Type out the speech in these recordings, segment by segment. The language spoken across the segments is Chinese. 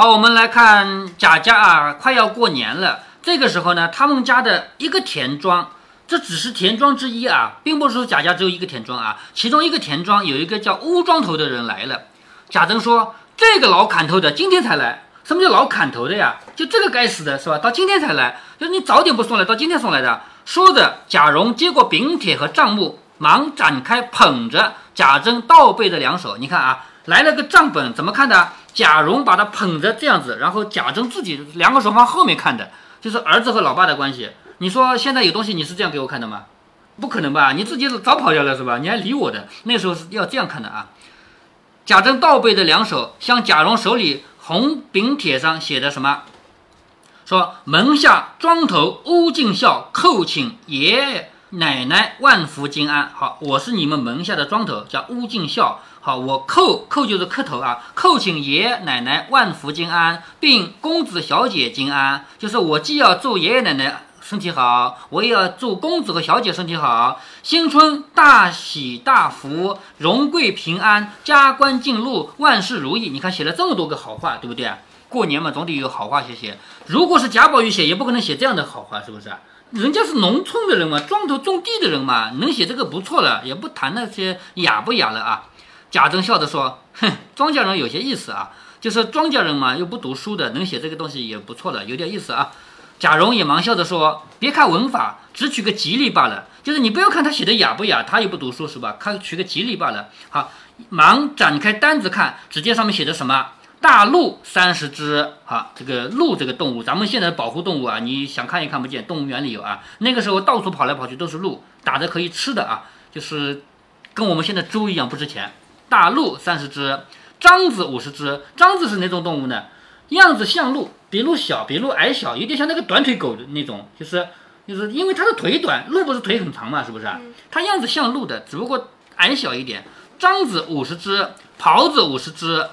好，我们来看贾家啊，快要过年了。这个时候呢，他们家的一个田庄，这只是田庄之一啊，并不是说贾家只有一个田庄啊。其中一个田庄有一个叫乌庄头的人来了。贾珍说：“这个老砍头的今天才来。什么叫老砍头的呀？就这个该死的是吧？到今天才来，就是你早点不送来，到今天送来的。”说着，贾蓉接过饼帖和账目，忙展开捧着贾珍倒背的两手。你看啊，来了个账本，怎么看的？贾蓉把他捧着这样子，然后贾珍自己两个手放后面看的，就是儿子和老爸的关系。你说现在有东西你是这样给我看的吗？不可能吧？你自己早跑掉了是吧？你还理我的？那时候是要这样看的啊。贾珍倒背的两手，向贾蓉手里红饼帖上写的什么？说门下庄头乌敬孝叩请爷爷奶奶万福金安。好，我是你们门下的庄头，叫乌敬孝。好，我叩叩就是磕头啊，叩请爷爷奶奶万福金安，并公子小姐金安。就是我既要祝爷爷奶奶身体好，我也要祝公子和小姐身体好，新春大喜大福，荣贵平安，加官进禄，万事如意。你看写了这么多个好话，对不对？过年嘛，总得有好话写写。如果是贾宝玉写，也不可能写这样的好话，是不是？人家是农村的人嘛，庄头种地的人嘛，能写这个不错了，也不谈那些雅不雅了啊。贾珍笑着说：“哼，庄稼人有些意思啊，就是庄稼人嘛，又不读书的，能写这个东西也不错了，有点意思啊。”贾蓉也忙笑着说：“别看文法，只取个吉利罢了。就是你不要看他写的雅不雅，他又不读书是吧？看取个吉利罢了。”好，忙展开单子看，只见上面写着什么？大鹿三十只。好，这个鹿这个动物，咱们现在保护动物啊，你想看也看不见，动物园里有啊。那个时候到处跑来跑去都是鹿，打着可以吃的啊，就是跟我们现在猪一样不值钱。大鹿三十只，獐子五十只。獐子是哪种动物呢？样子像鹿，比鹿小，比鹿矮小，有点像那个短腿狗的那种，就是就是因为它的腿短，鹿不是腿很长嘛，是不是？它样子像鹿的，只不过矮小一点。獐子五十只，狍子五十只，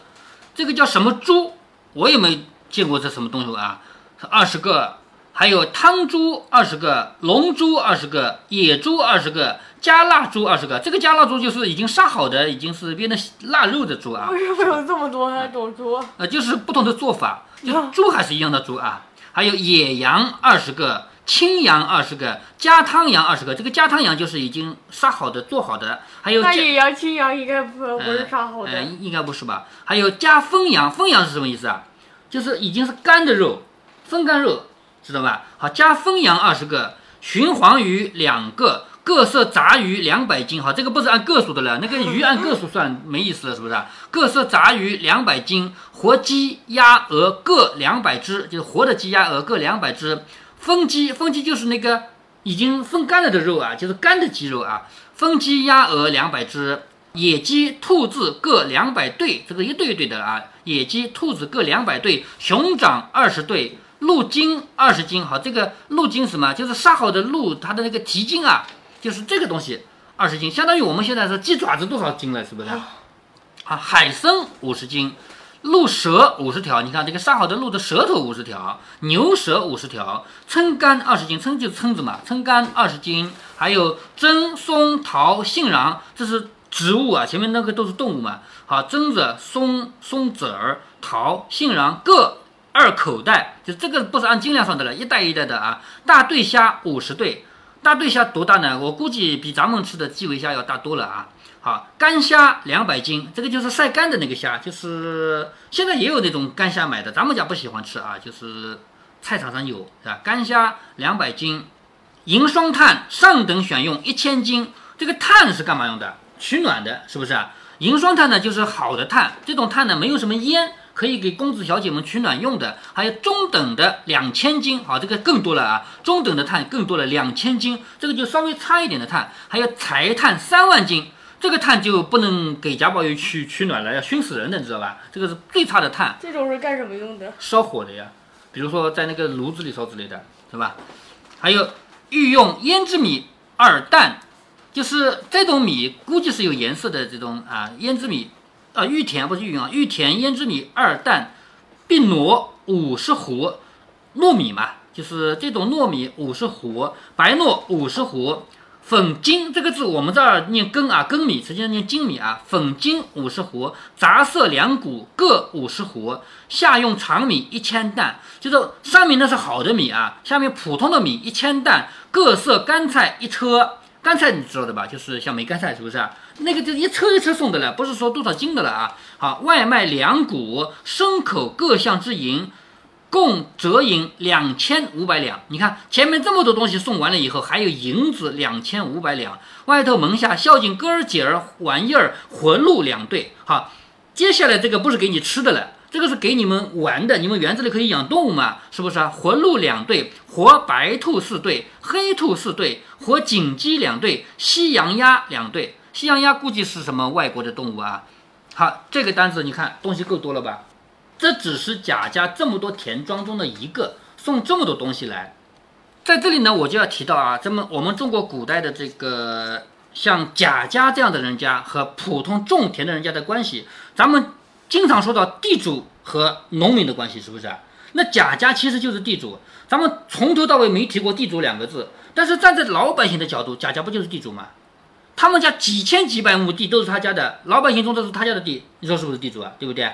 这个叫什么猪？我也没见过这什么东西啊，二十个。还有汤猪二十个，龙猪二十个，野猪二十个，加腊猪二十个。这个加腊猪就是已经杀好的，已经是变成腊肉的猪啊。为什么有这么多种猪？呃，就是不同的做法，就猪还是一样的猪啊。还有野羊二十个，青羊二十个，加汤羊二十个。这个加汤羊就是已经杀好的、做好的。还有野羊、青羊应该不不是杀好的，应该不是吧？还有加风羊，风羊是什么意思啊？就是已经是干的肉，风干肉。知道吧？好，加风羊二十个，鲟黄鱼两个，各色杂鱼两百斤。好，这个不是按个数的了，那个鱼按个数算没意思了，是不是？各色杂鱼两百斤，活鸡鸭鹅各两百只，就是活的鸡鸭鹅各两百只。风鸡，风鸡就是那个已经风干了的肉啊，就是干的鸡肉啊。风鸡鸭鹅两百只，野鸡兔子各两百对，这个一对一对的啊。野鸡兔子各两百对，熊掌二十对。鹿筋二十斤，好，这个鹿筋什么？就是杀好的鹿，它的那个蹄筋啊，就是这个东西，二十斤，相当于我们现在是鸡爪子多少斤了，是不是？啊，海参五十斤，鹿舌五十条，你看这个杀好的鹿的舌头五十条，牛舌五十条，撑干二十斤，撑就是蛏子嘛，撑干二十斤，还有榛松桃杏瓤，这是植物啊，前面那个都是动物嘛，好，榛子、松松子儿、桃、杏瓤各。二口袋，就这个不是按斤量算的了，一袋一袋的啊。大对虾五十对，大对虾多大呢？我估计比咱们吃的基围虾要大多了啊。好，干虾两百斤，这个就是晒干的那个虾，就是现在也有那种干虾买的，咱们家不喜欢吃啊，就是菜场上有是吧？干虾两百斤，银双炭上等选用一千斤，这个炭是干嘛用的？取暖的，是不是啊？银双炭呢，就是好的炭，这种炭呢没有什么烟。可以给公子小姐们取暖用的，还有中等的两千斤，好，这个更多了啊！中等的碳更多了，两千斤，这个就稍微差一点的碳，还有柴炭三万斤，这个碳就不能给贾宝玉去取暖了，要熏死人的，你知道吧？这个是最差的炭。这种是干什么用的？烧火的呀，比如说在那个炉子里烧之类的，是吧？还有御用胭脂米二担，就是这种米，估计是有颜色的这种啊，胭脂米。啊，玉田不是玉云啊，玉田胭脂米二担，并糯五十斛，糯米嘛，就是这种糯米五十斛，白糯五十斛，粉金这个字，我们这儿念粳啊，粳米实际上念精米啊。粉金五十斛，杂色两谷各五十斛，下用长米一千担，就是上面那是好的米啊，下面普通的米一千担，各色干菜一车。干菜你知道的吧？就是像梅干菜，是不是啊？那个就一车一车送的了，不是说多少斤的了啊。好，外卖两谷，牲口各项之银。共折银两千五百两，你看前面这么多东西送完了以后，还有银子两千五百两。外头门下孝敬哥儿姐儿玩意儿，魂鹿两对。好，接下来这个不是给你吃的了，这个是给你们玩的。你们园子里可以养动物嘛？是不是啊？活鹿两对，活白兔四对，黑兔四对，活锦鸡两对，西洋鸭两对。西洋鸭估计是什么外国的动物啊？好，这个单子你看东西够多了吧？这只是贾家这么多田庄中的一个，送这么多东西来，在这里呢，我就要提到啊，咱们我们中国古代的这个像贾家这样的人家和普通种田的人家的关系，咱们经常说到地主和农民的关系，是不是？那贾家其实就是地主，咱们从头到尾没提过地主两个字，但是站在老百姓的角度，贾家不就是地主吗？他们家几千几百亩地都是他家的，老百姓种的是他家的地，你说是不是地主啊？对不对？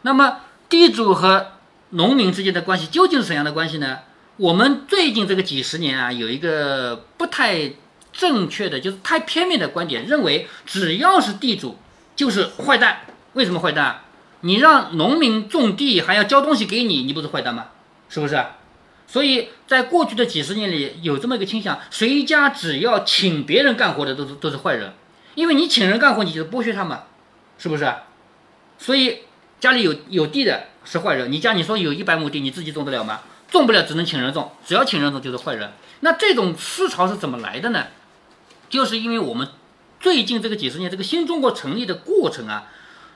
那么。地主和农民之间的关系究竟是怎样的关系呢？我们最近这个几十年啊，有一个不太正确的，就是太片面的观点，认为只要是地主就是坏蛋。为什么坏蛋？你让农民种地还要交东西给你，你不是坏蛋吗？是不是？所以在过去的几十年里，有这么一个倾向：谁家只要请别人干活的，都是都是坏人，因为你请人干活，你就是剥削他们，是不是？所以。家里有有地的是坏人，你家你说有一百亩地，你自己种得了吗？种不了，只能请人种，只要请人种就是坏人。那这种思潮是怎么来的呢？就是因为我们最近这个几十年，这个新中国成立的过程啊，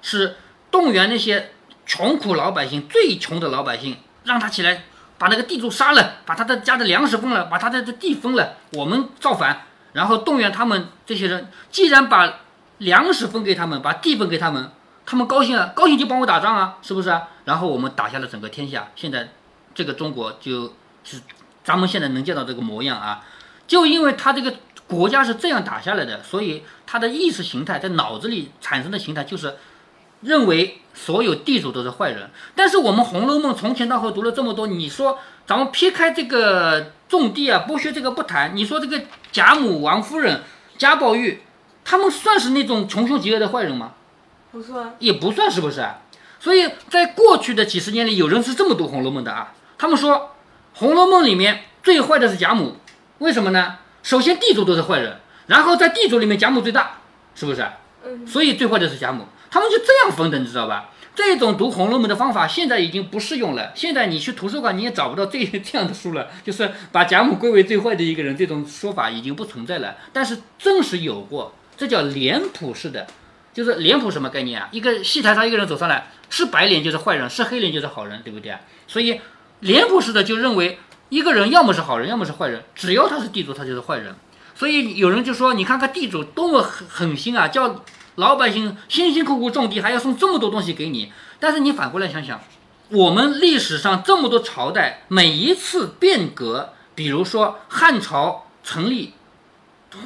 是动员那些穷苦老百姓，最穷的老百姓，让他起来把那个地主杀了，把他的家的粮食分了，把他的地分了，我们造反，然后动员他们这些人，既然把粮食分给他们，把地分给他们。他们高兴了，高兴就帮我打仗啊，是不是啊？然后我们打下了整个天下，现在这个中国就是咱们现在能见到这个模样啊。就因为他这个国家是这样打下来的，所以他的意识形态在脑子里产生的形态就是认为所有地主都是坏人。但是我们《红楼梦》从前到后读了这么多，你说咱们撇开这个种地啊、剥削这个不谈，你说这个贾母、王夫人、贾宝玉，他们算是那种穷凶极恶的坏人吗？不算，也不算是不是？所以在过去的几十年里，有人是这么读《红楼梦》的啊。他们说，《红楼梦》里面最坏的是贾母，为什么呢？首先地主都是坏人，然后在地主里面贾母最大，是不是？嗯。所以最坏的是贾母，他们就这样分的，你知道吧？这种读《红楼梦》的方法现在已经不适用了。现在你去图书馆你也找不到这 这样的书了，就是把贾母归为最坏的一个人，这种说法已经不存在了。但是正是有过，这叫脸谱式的。就是脸谱什么概念啊？一个戏台上一个人走上来，是白脸就是坏人，是黑脸就是好人，对不对啊？所以脸谱式的就认为一个人要么是好人，要么是坏人，只要他是地主，他就是坏人。所以有人就说，你看看地主多么狠狠心啊，叫老百姓辛辛苦苦种地，还要送这么多东西给你。但是你反过来想想，我们历史上这么多朝代，每一次变革，比如说汉朝成立，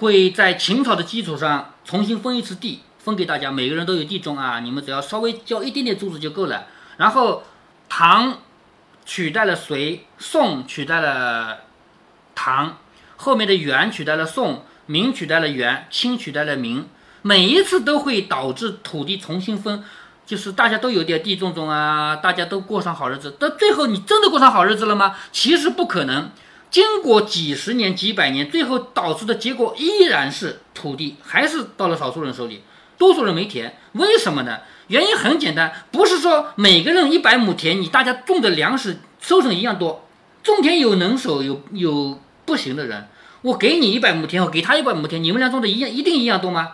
会在秦朝的基础上重新分一次地。分给大家，每个人都有地种啊，你们只要稍微交一点点租子就够了。然后，唐取代了隋，宋取代了唐，后面的元取代了宋，明取代了元，清取代了明。每一次都会导致土地重新分，就是大家都有点地种种啊，大家都过上好日子。到最后，你真的过上好日子了吗？其实不可能。经过几十年、几百年，最后导致的结果依然是土地还是到了少数人手里。多数人没田，为什么呢？原因很简单，不是说每个人一百亩田，你大家种的粮食收成一样多。种田有能手，有有不行的人。我给你一百亩田，我给他一百亩田，你们俩种的一样，一定一样多吗？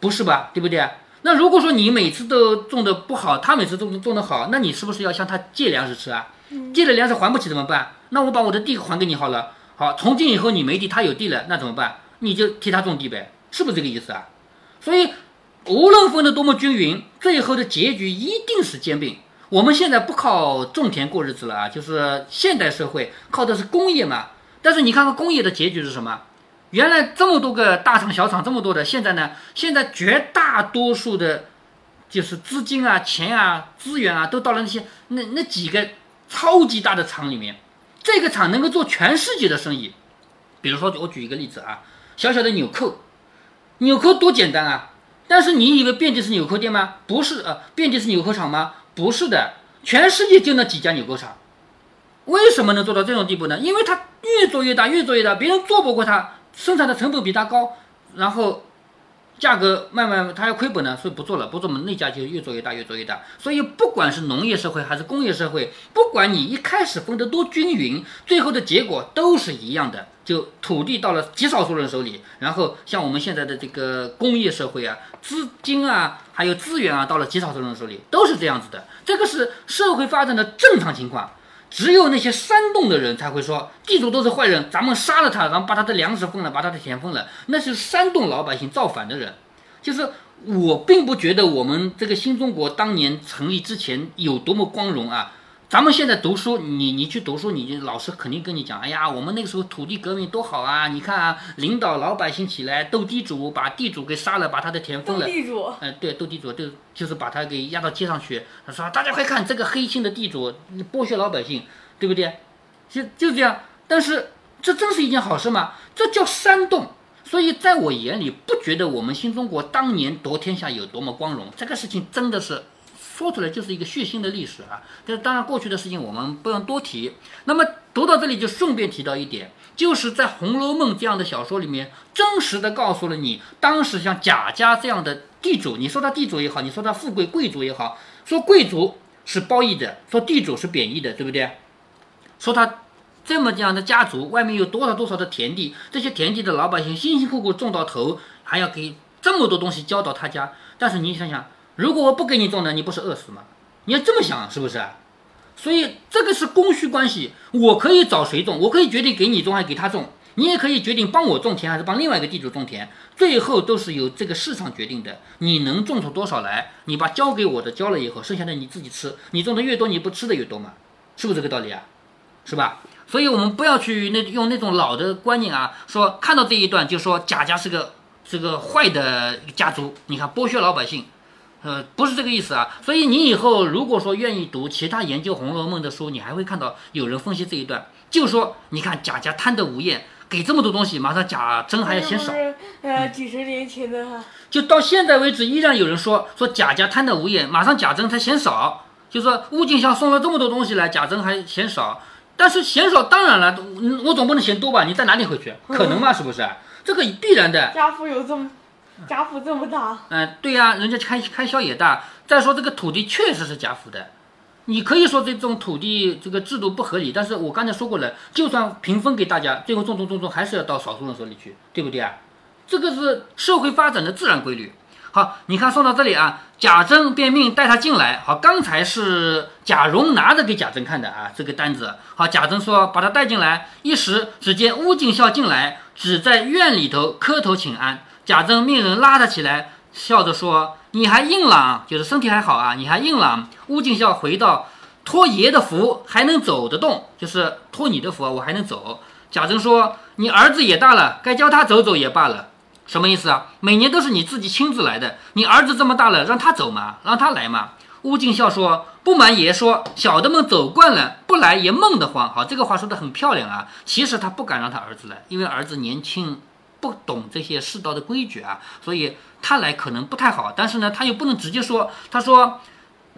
不是吧？对不对？那如果说你每次都种的不好，他每次种种的好，那你是不是要向他借粮食吃啊？借了粮食还不起怎么办？那我把我的地还给你好了。好，从今以后你没地，他有地了，那怎么办？你就替他种地呗，是不是这个意思啊？所以。无论分得多么均匀，最后的结局一定是兼并。我们现在不靠种田过日子了啊，就是现代社会靠的是工业嘛。但是你看看工业的结局是什么？原来这么多个大厂小厂这么多的，现在呢，现在绝大多数的，就是资金啊、钱啊、资源啊，都到了那些那那几个超级大的厂里面。这个厂能够做全世界的生意。比如说，我举一个例子啊，小小的纽扣，纽扣多简单啊！但是你以为遍地是纽扣店吗？不是啊，遍地是纽扣厂吗？不是的，全世界就那几家纽扣厂。为什么能做到这种地步呢？因为它越做越大，越做越大，别人做不过它，生产的成本比它高，然后价格慢慢它要亏本呢，所以不做了，不做嘛，那家就越做越大，越做越大。所以不管是农业社会还是工业社会，不管你一开始分得多均匀，最后的结果都是一样的。就土地到了极少数人手里，然后像我们现在的这个工业社会啊，资金啊，还有资源啊，到了极少数人手里，都是这样子的。这个是社会发展的正常情况。只有那些煽动的人才会说地主都是坏人，咱们杀了他，然后把他的粮食分了，把他的田分了，那是煽动老百姓造反的人。就是我并不觉得我们这个新中国当年成立之前有多么光荣啊。咱们现在读书，你你去读书，你老师肯定跟你讲，哎呀，我们那个时候土地革命多好啊！你看啊，领导老百姓起来斗地主，把地主给杀了，把他的田分了。斗地主。嗯，对，斗地主，就就是把他给压到街上去。他说，大家快看这个黑心的地主剥削老百姓，对不对？就就这样。但是这真是一件好事吗？这叫煽动。所以在我眼里，不觉得我们新中国当年夺天下有多么光荣。这个事情真的是。说出来就是一个血腥的历史啊！这当然过去的事情我们不用多提。那么读到这里就顺便提到一点，就是在《红楼梦》这样的小说里面，真实的告诉了你，当时像贾家这样的地主，你说他地主也好，你说他富贵贵族也好，说贵族是褒义的，说地主是贬义的，对不对？说他这么这样的家族，外面有多少多少的田地，这些田地的老百姓辛辛苦苦种到头，还要给这么多东西交到他家，但是你想想。如果我不给你种呢，你不是饿死吗？你要这么想，是不是？所以这个是供需关系，我可以找谁种，我可以决定给你种还是给他种，你也可以决定帮我种田还是帮另外一个地主种田，最后都是由这个市场决定的。你能种出多少来，你把交给我的交了以后，剩下的你自己吃，你种的越多，你不吃的越多嘛，是不是这个道理啊？是吧？所以我们不要去那用那种老的观念啊，说看到这一段就说贾家是个是个坏的家族，你看剥削老百姓。呃，不是这个意思啊，所以你以后如果说愿意读其他研究《红楼梦》的书，你还会看到有人分析这一段，就说你看贾家贪得无厌，给这么多东西，马上贾珍还要嫌少。呃，几十年前的哈，就到现在为止，依然有人说说贾家贪得无厌，马上贾珍才嫌少，就说乌敬孝送了这么多东西来，贾珍还嫌少，但是嫌少当然了，我总不能嫌多吧？你再拿点回去，可能吗？是不是？这个必然的。家父有这么。贾府这么大，嗯，对呀，人家开开销也大。再说这个土地确实是贾府的，你可以说这种土地这个制度不合理，但是我刚才说过了，就算平分给大家，最后种种种种还是要到少数人手里去，对不对啊？这个是社会发展的自然规律。好，你看说到这里啊，贾珍便命带他进来。好，刚才是贾蓉拿着给贾珍看的啊，这个单子。好，贾珍说把他带进来，一时只见乌敬孝进来，只在院里头磕头请安。贾珍命人拉他起来，笑着说：“你还硬朗，就是身体还好啊，你还硬朗。”乌敬孝回道：“托爷的福，还能走得动，就是托你的福，我还能走。”贾珍说：“你儿子也大了，该教他走走也罢了。”什么意思啊？每年都是你自己亲自来的，你儿子这么大了，让他走嘛，让他来嘛。乌敬孝说：“不瞒爷说，小的们走惯了，不来也闷得慌。”好，这个话说的很漂亮啊。其实他不敢让他儿子来，因为儿子年轻。不懂这些世道的规矩啊，所以他来可能不太好。但是呢，他又不能直接说。他说：“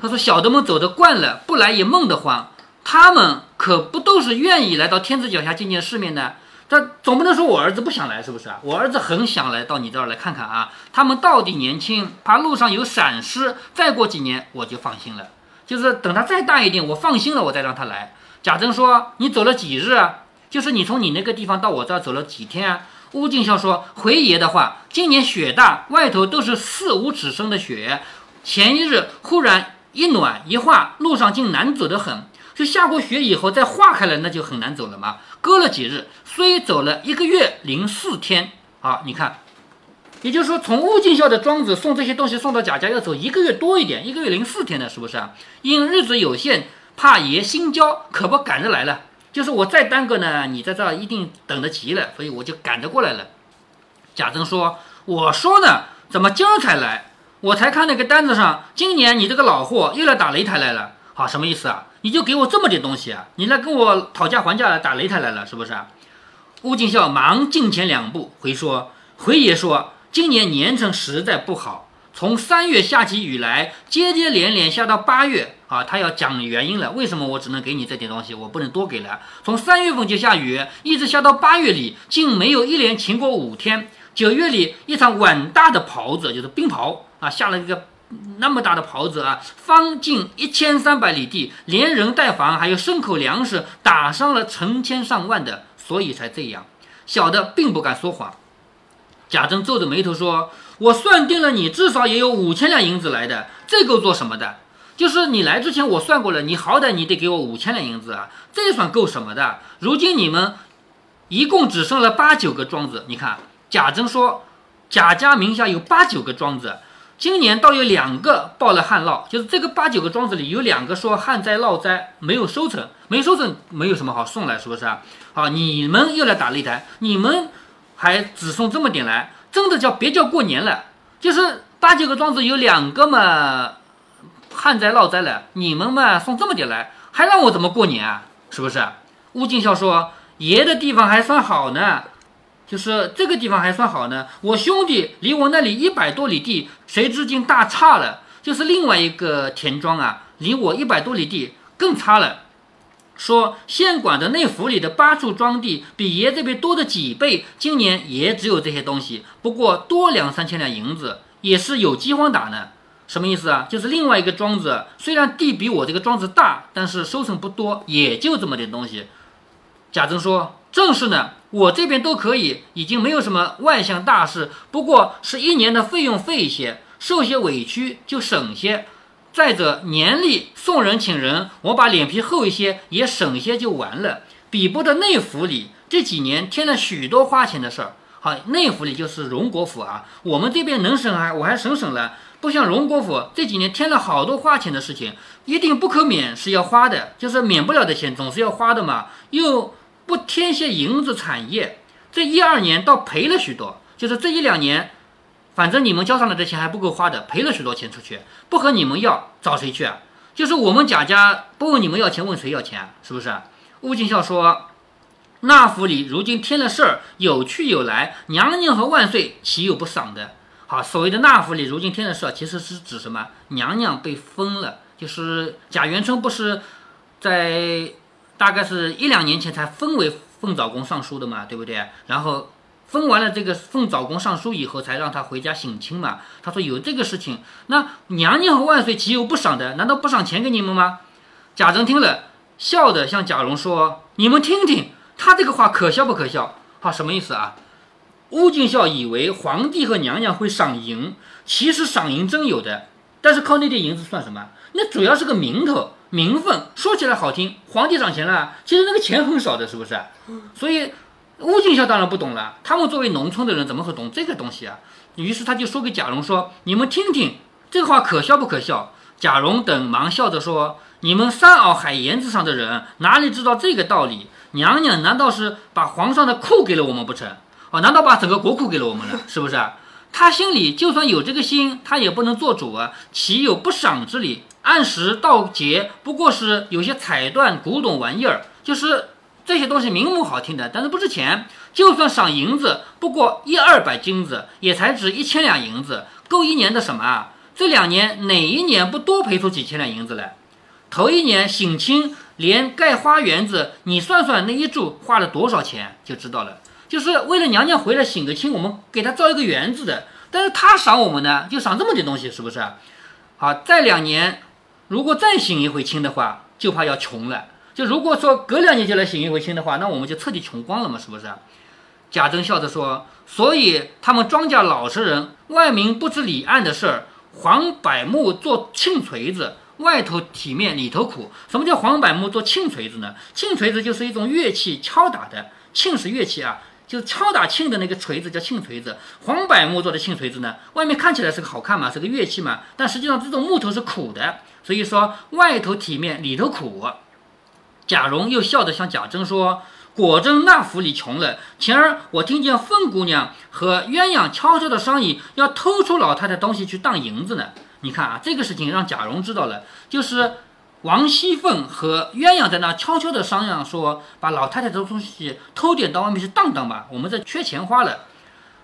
他说小的们走得惯了，不来也闷得慌。他们可不都是愿意来到天子脚下见见世面的？他总不能说我儿子不想来，是不是啊？我儿子很想来到你这儿来看看啊。他们到底年轻，怕路上有闪失。再过几年我就放心了，就是等他再大一点，我放心了，我再让他来。”贾珍说：“你走了几日啊？就是你从你那个地方到我这儿走了几天啊？”乌敬孝说：“回爷的话，今年雪大，外头都是四五尺深的雪。前一日忽然一暖一化，路上竟难走得很。就下过雪以后再化开了，那就很难走了嘛。隔了几日，虽走了一个月零四天啊，你看，也就是说，从乌敬孝的庄子送这些东西送到贾家要走一个月多一点，一个月零四天的，是不是？因日子有限，怕爷心焦，可不赶着来了。”就是我再耽搁呢，你在这儿一定等得急了，所以我就赶着过来了。贾珍说：“我说呢，怎么今儿才来？我才看那个单子上，今年你这个老货又来打擂台来了。好，什么意思啊？你就给我这么点东西啊？你来跟我讨价还价打擂台来了，是不是？”乌敬孝忙进前两步回说：“回爷说，今年年成实在不好，从三月下起雨来，接接连连下到八月啊。他要讲原因了，为什么我只能给你这点东西，我不能多给了？从三月份就下雨，一直下到八月里，竟没有一连晴过五天。九月里一场碗大的雹子，就是冰雹啊，下了一个那么大的雹子啊，方近一千三百里地，连人带房还有牲口粮食，打伤了成千上万的。”所以才这样，小的并不敢说谎。贾珍皱着眉头说：“我算定了你至少也有五千两银子来的，这够做什么的？就是你来之前我算过了，你好歹你得给我五千两银子啊，这算够什么的？如今你们一共只剩了八九个庄子，你看，贾珍说贾家名下有八九个庄子。”今年倒有两个报了旱涝，就是这个八九个庄子里有两个说旱灾涝灾没有收成，没收成没有什么好送来，是不是啊？好，你们又来打擂台，你们还只送这么点来，真的叫别叫过年了。就是八九个庄子有两个嘛旱灾涝灾了，你们嘛送这么点来，还让我怎么过年啊？是不是？乌敬孝说爷的地方还算好呢。就是这个地方还算好呢，我兄弟离我那里一百多里地，谁知竟大差了。就是另外一个田庄啊，离我一百多里地更差了。说县管的内府里的八处庄地比爷这边多的几倍，今年也只有这些东西，不过多两三千两银子，也是有饥荒打呢。什么意思啊？就是另外一个庄子虽然地比我这个庄子大，但是收成不多，也就这么点东西。贾珍说。正是呢，我这边都可以，已经没有什么外向大事，不过是一年的费用费一些，受些委屈就省些。再者年例送人请人，我把脸皮厚一些，也省些就完了。比不得内府里这几年添了许多花钱的事儿。好，内府里就是荣国府啊，我们这边能省还我还省省了，不像荣国府这几年添了好多花钱的事情，一定不可免是要花的，就是免不了的钱总是要花的嘛，又。不添些银子产业，这一二年倒赔了许多。就是这一两年，反正你们交上来的钱还不够花的，赔了许多钱出去，不和你们要，找谁去啊？就是我们贾家不问你们要钱，问谁要钱？是不是？乌敬孝说：“那府里如今添了事儿，有去有来，娘娘和万岁岂有不赏的？好，所谓的那府里如今添了事儿，其实是指什么？娘娘被封了，就是贾元春不是在。”大概是一两年前才封为凤藻宫尚书的嘛，对不对？然后封完了这个凤藻宫尚书以后，才让他回家省亲嘛。他说有这个事情，那娘娘和万岁岂有不赏的？难道不赏钱给你们吗？贾珍听了，笑着向贾蓉说：“你们听听，他这个话可笑不可笑？好，什么意思啊？”乌俊孝以为皇帝和娘娘会赏银，其实赏银真有的，但是靠那点银子算什么？那主要是个名头。名分说起来好听，皇帝赏钱了，其实那个钱很少的，是不是？所以乌敬孝当然不懂了。他们作为农村的人，怎么会懂这个东西啊？于是他就说给贾蓉说：“你们听听，这话可笑不可笑？”贾蓉等忙笑着说：“你们山坳海沿子上的人，哪里知道这个道理？娘娘难道是把皇上的库给了我们不成？哦，难道把整个国库给了我们了？是不是？他心里就算有这个心，他也不能做主啊，岂有不赏之理？”按时到节，不过是有些彩缎古董玩意儿，就是这些东西名目好听的，但是不值钱。就算赏银子，不过一二百金子，也才值一千两银子，够一年的什么啊？这两年哪一年不多赔出几千两银子来？头一年省亲，连盖花园子，你算算那一柱花了多少钱，就知道了。就是为了娘娘回来省个亲，我们给她造一个园子的，但是她赏我们呢，就赏这么点东西，是不是？好，再两年。如果再醒一回亲的话，就怕要穷了。就如果说隔两年就来醒一回亲的话，那我们就彻底穷光了嘛，是不是？贾珍笑着说：“所以他们庄稼老实人，外明不知里暗的事儿。黄柏木做磬锤子，外头体面里头苦。什么叫黄柏木做磬锤子呢？磬锤子就是一种乐器，敲打的。磬是乐器啊。”就是敲打磬的那个锤子叫磬锤子，黄柏木做的磬锤子呢，外面看起来是个好看嘛，是个乐器嘛，但实际上这种木头是苦的，所以说外头体面里头苦。贾蓉又笑着向贾珍说：“果真那府里穷了。前儿我听见凤姑娘和鸳鸯悄悄的商议，要偷出老太太东西去当银子呢。你看啊，这个事情让贾蓉知道了，就是王熙凤和鸳鸯在那悄悄的商量，说把老太太的东西偷点到外面去当当吧，我们这缺钱花了。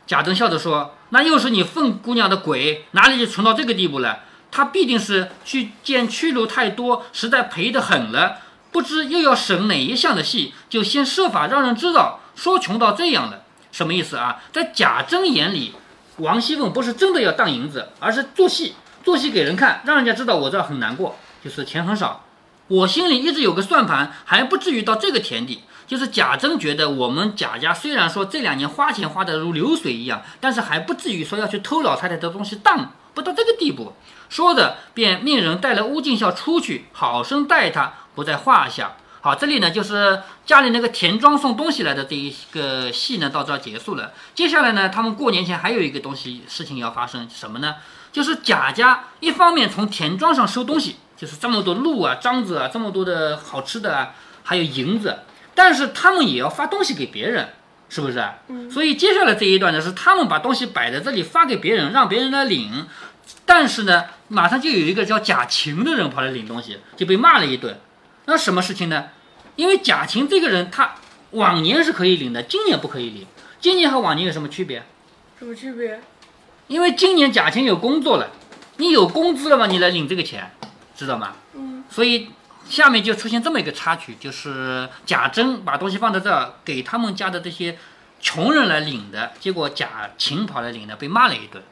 贾珍笑着说：“那又是你凤姑娘的鬼，哪里就穷到这个地步了？她必定是去见去路太多，实在赔得很了。不知又要省哪一项的戏，就先设法让人知道，说穷到这样了，什么意思啊？在贾珍眼里，王熙凤不是真的要当银子，而是做戏，做戏给人看，让人家知道我这很难过，就是钱很少。我心里一直有个算盘，还不至于到这个田地。”就是贾珍觉得我们贾家虽然说这两年花钱花得如流水一样，但是还不至于说要去偷老太太的东西当，不到这个地步。说着，便命人带了乌敬孝出去，好生待他，不在话下。好，这里呢就是家里那个田庄送东西来的这一个戏呢，到这儿结束了。接下来呢，他们过年前还有一个东西事情要发生，什么呢？就是贾家一方面从田庄上收东西，就是这么多鹿啊、獐子啊，这么多的好吃的啊，还有银子。但是他们也要发东西给别人，是不是？嗯。所以接下来这一段呢，是他们把东西摆在这里发给别人，让别人来领。但是呢，马上就有一个叫贾琴的人跑来领东西，就被骂了一顿。那什么事情呢？因为贾琴这个人，他往年是可以领的，今年不可以领。今年和往年有什么区别？什么区别？因为今年贾琴有工作了，你有工资了嘛，你来领这个钱，知道吗？嗯。所以。下面就出现这么一个插曲，就是贾珍把东西放在这儿，给他们家的这些穷人来领的，结果贾琴跑来领的，被骂了一顿。